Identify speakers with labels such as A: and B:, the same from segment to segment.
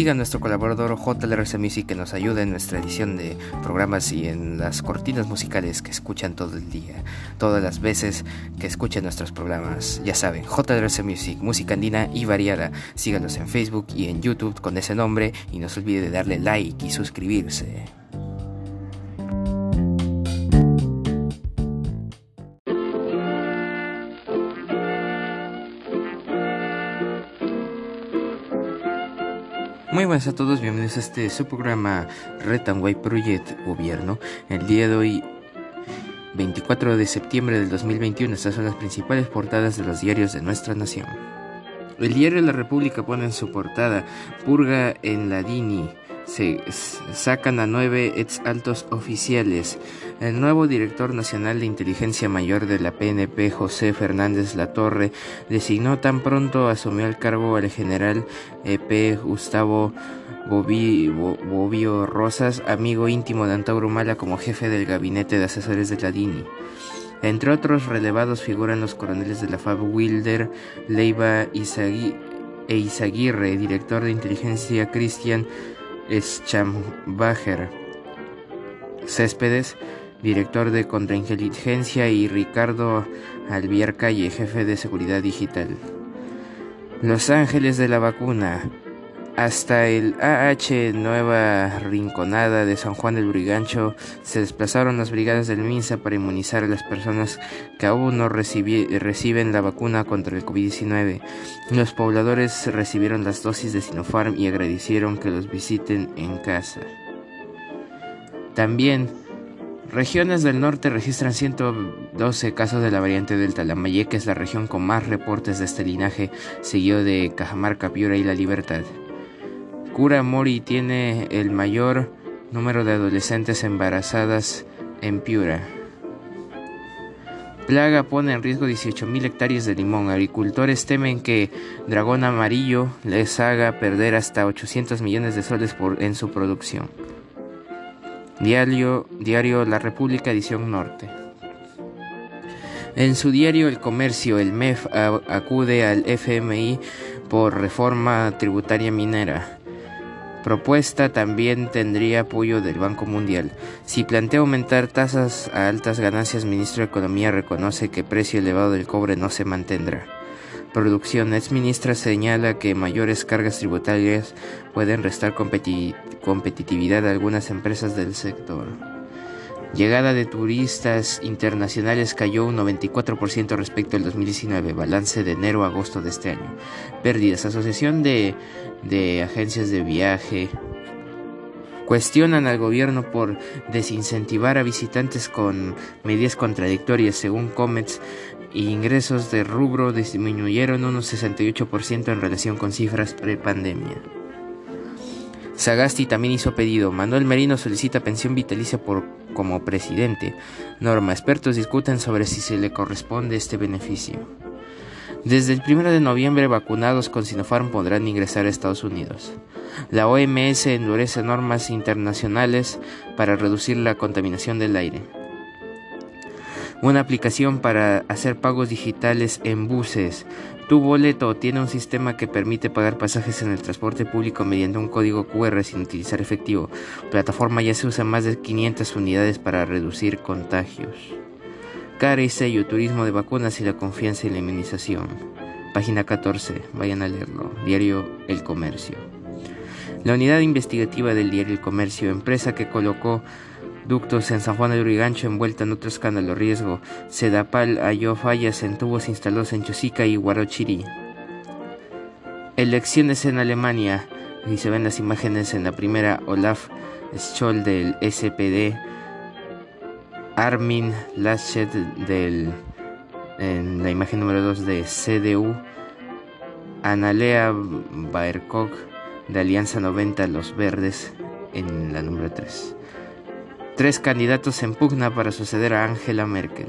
A: Siga nuestro colaborador JLRC Music que nos ayuda en nuestra edición de programas y en las cortinas musicales que escuchan todo el día, todas las veces que escuchen nuestros programas. Ya saben, JLRC Music, música andina y variada. Síganos en Facebook y en YouTube con ese nombre y no se olvide de darle like y suscribirse. Muy buenas a todos, bienvenidos a este su programa Red and Project Gobierno. El día de hoy, 24 de septiembre del 2021, estas son las principales portadas de los diarios de nuestra nación. El diario La República pone en su portada Purga en la Dini. Se sacan a nueve ex altos oficiales. El nuevo director nacional de inteligencia mayor de la PNP, José Fernández Latorre, designó tan pronto asumió el cargo al general EP Gustavo Bobio Rosas, amigo íntimo de Antauro Mala, como jefe del gabinete de asesores de la DINI. Entre otros relevados figuran los coroneles de la FAB Wilder, Leiva e Izaguirre, director de inteligencia Cristian Schambacher, Céspedes, director de contrainteligencia, y Ricardo Albier Calle, jefe de seguridad digital. Los Ángeles de la Vacuna. Hasta el AH Nueva Rinconada de San Juan del Brigancho se desplazaron las brigadas del MINSA para inmunizar a las personas que aún no reciben la vacuna contra el COVID-19. Los pobladores recibieron las dosis de Sinopharm y agradecieron que los visiten en casa. También, regiones del norte registran 112 casos de la variante Delta. La Mayeca es la región con más reportes de este linaje, seguido de Cajamarca, Piura y La Libertad. Cura Mori tiene el mayor número de adolescentes embarazadas en Piura. Plaga pone en riesgo 18.000 hectáreas de limón. Agricultores temen que dragón amarillo les haga perder hasta 800 millones de soles por, en su producción. Diario, diario La República, edición norte. En su diario El Comercio, el MEF acude al FMI por reforma tributaria minera propuesta también tendría apoyo del Banco Mundial. Si plantea aumentar tasas a altas ganancias, ministro de Economía reconoce que precio elevado del cobre no se mantendrá. Producción ex ministra señala que mayores cargas tributarias pueden restar competitividad a algunas empresas del sector. Llegada de turistas internacionales cayó un 94% respecto al 2019, balance de enero a agosto de este año. Pérdidas. Asociación de, de agencias de viaje cuestionan al gobierno por desincentivar a visitantes con medidas contradictorias. Según Comets, ingresos de rubro disminuyeron un 68% en relación con cifras pre-pandemia. Sagasti también hizo pedido. Manuel Merino solicita pensión vitalicia por, como presidente. Norma, expertos discuten sobre si se le corresponde este beneficio. Desde el 1 de noviembre, vacunados con Sinopharm podrán ingresar a Estados Unidos. La OMS endurece normas internacionales para reducir la contaminación del aire. Una aplicación para hacer pagos digitales en buses. Tu boleto tiene un sistema que permite pagar pasajes en el transporte público mediante un código QR sin utilizar efectivo. Plataforma ya se usa más de 500 unidades para reducir contagios. Cara y sello, turismo de vacunas y la confianza en la inmunización. Página 14, vayan a leerlo. Diario El Comercio. La unidad investigativa del diario El Comercio, empresa que colocó ductos en San Juan de Urigancho envuelta en otro escándalo riesgo. Sedapal halló fallas en tubos instalados en Chosica y Guarochiri. Elecciones en Alemania. Y se ven las imágenes en la primera Olaf Scholl del SPD. Armin Laschet del en la imagen número 2 de CDU. Analea Baerkog de Alianza 90 Los Verdes en la número 3 tres candidatos en pugna para suceder a Angela Merkel.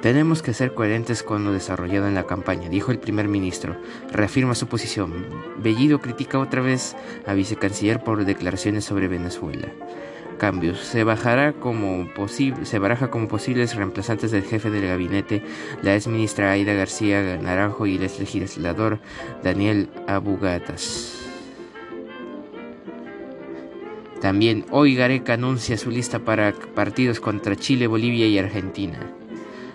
A: Tenemos que ser coherentes con lo desarrollado en la campaña, dijo el primer ministro. Reafirma su posición. Bellido critica otra vez a vicecanciller por declaraciones sobre Venezuela. cambios. Se, se baraja como posibles reemplazantes del jefe del gabinete, la ex ministra Aida García Naranjo y el ex legislador Daniel Abugatas. También hoy Gareca anuncia su lista para partidos contra Chile, Bolivia y Argentina.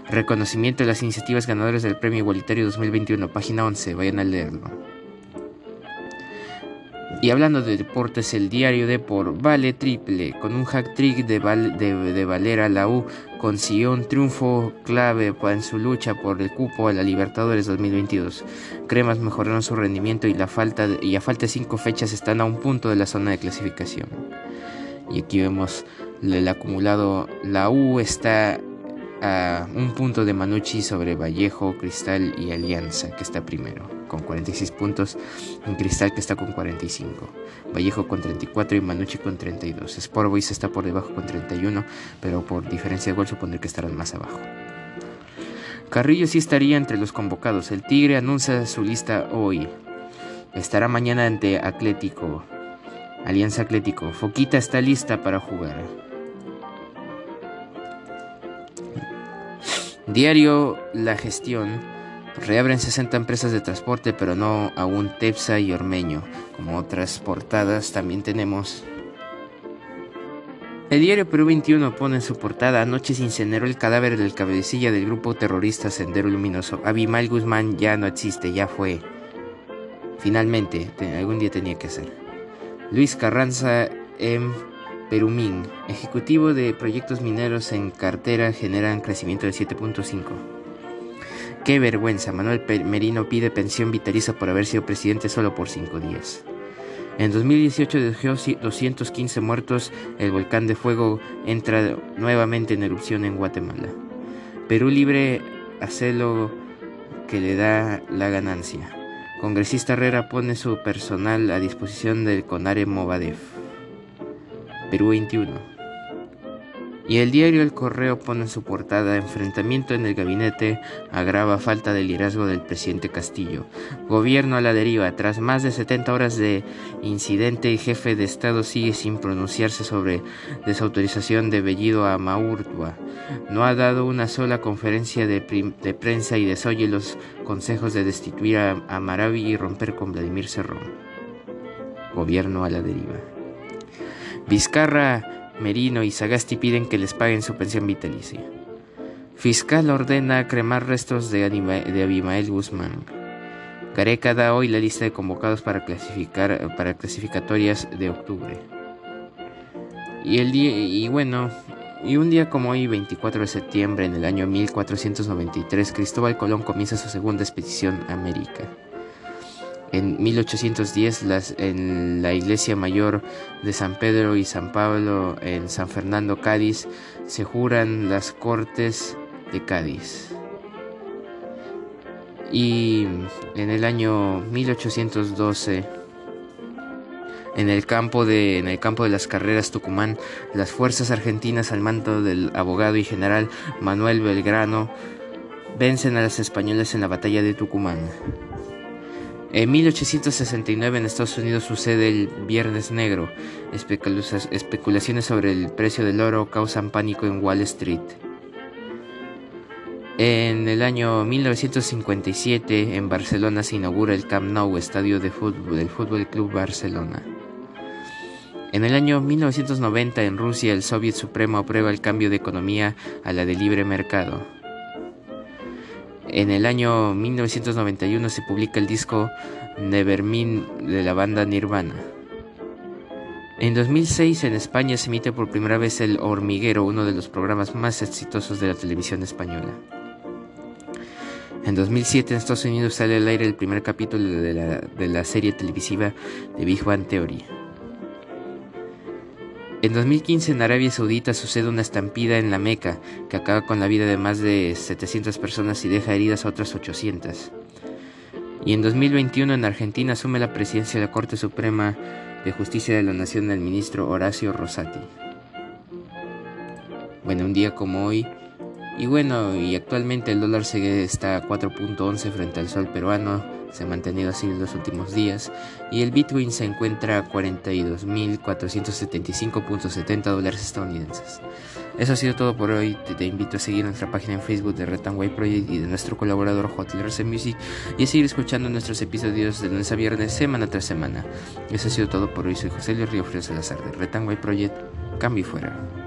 A: Reconocimiento de las iniciativas ganadoras del Premio Igualitario 2021, página 11, vayan a leerlo. Y hablando de deportes, el diario de por Vale Triple, con un hack trick de, de, Valera, la U consiguió un triunfo clave en su lucha por el cupo a la Libertadores 2022. Cremas mejoraron su rendimiento y, la falta y a falta de cinco fechas están a un punto de la zona de clasificación. Y aquí vemos el acumulado. La U está a un punto de Manucci sobre Vallejo, Cristal y Alianza, que está primero, con 46 puntos, en Cristal que está con 45, Vallejo con 34 y Manucci con 32. Sport Boys está por debajo con 31, pero por diferencia de gol supondré que estarán más abajo. Carrillo sí estaría entre los convocados. El Tigre anuncia su lista hoy. Estará mañana ante Atlético. Alianza Atlético. Foquita está lista para jugar. Diario La Gestión. Reabren 60 empresas de transporte, pero no aún Tepsa y Ormeño. Como otras portadas, también tenemos. El diario Perú 21 pone en su portada: Anoche se incineró el cadáver del cabecilla del grupo terrorista Sendero Luminoso. Abimael Guzmán ya no existe, ya fue. Finalmente, algún día tenía que ser. Luis Carranza en Perumín, ejecutivo de proyectos mineros en cartera, generan crecimiento de 7.5. Qué vergüenza, Manuel Merino pide pensión vitaliza por haber sido presidente solo por 5 días. En 2018 dejó 215 muertos, el volcán de fuego entra nuevamente en erupción en Guatemala. Perú libre hace lo que le da la ganancia. Congresista Herrera pone su personal a disposición del CONARE Movadef. Perú 21. Y el diario El Correo pone en su portada Enfrentamiento en el gabinete agrava falta de liderazgo del presidente Castillo. Gobierno a la deriva. Tras más de 70 horas de incidente, el jefe de Estado sigue sin pronunciarse sobre desautorización de Bellido a Maurtua. No ha dado una sola conferencia de, prensa y desoye los consejos de destituir a, a Maravi y romper con Vladimir Cerrón. Gobierno a la deriva. Vizcarra, Merino y Sagasti piden que les paguen su pensión vitalicia. Fiscal ordena cremar restos de, Abimael Guzmán. Gareca da hoy la lista de convocados para, clasificar, para clasificatorias de octubre. Y, el día, y bueno, y un día como hoy, 24 de septiembre, en el año 1493, Cristóbal Colón comienza su segunda expedición a América. En 1810, las, en la iglesia mayor de San Pedro y San Pablo, en San Fernando, Cádiz, se juran las cortes de Cádiz. Y en el año 1812, en el campo de, en el campo de las carreras Tucumán, las fuerzas argentinas al mando del abogado y general Manuel Belgrano vencen a las españolas en la batalla de Tucumán. En 1869 en Estados Unidos sucede el Viernes Negro. especulaciones sobre el precio del oro causan pánico en Wall Street. En el año 1957 en Barcelona se inaugura el Camp Nou, estadio de fútbol del Fútbol Club Barcelona. En el año 1990 en Rusia el Soviet Supremo aprueba el cambio de economía a la de libre mercado. En el año 1991 se publica el disco Nevermind de la banda Nirvana. En 2006 en España se emite por primera vez El Hormiguero, uno de los programas más exitosos de la televisión española. En 2007 en Estados Unidos sale al aire el primer capítulo de la, serie televisiva de Big Bang Theory. En 2015 en Arabia Saudita sucede una estampida en la Meca que acaba con la vida de más de 700 personas y deja heridas a otras 800. Y en 2021 en Argentina asume la presidencia de la Corte Suprema de Justicia de la Nación el ministro Horacio Rosati. Bueno, un día como hoy. Y bueno, y actualmente el dólar se está a 4.11 frente al sol peruano, Se ha mantenido así los últimos días y el Bitcoin se encuentra a 42.475.70 dólares estadounidenses. Eso ha sido todo por hoy. Te, invito a seguir nuestra página en Facebook de Red White Project y de nuestro colaborador Hotel Music y a seguir escuchando nuestros episodios de lunes a viernes, semana tras semana. Eso ha sido todo por hoy. Soy José Luis Río Frío Salazar de Red White Project. Cambio fuera.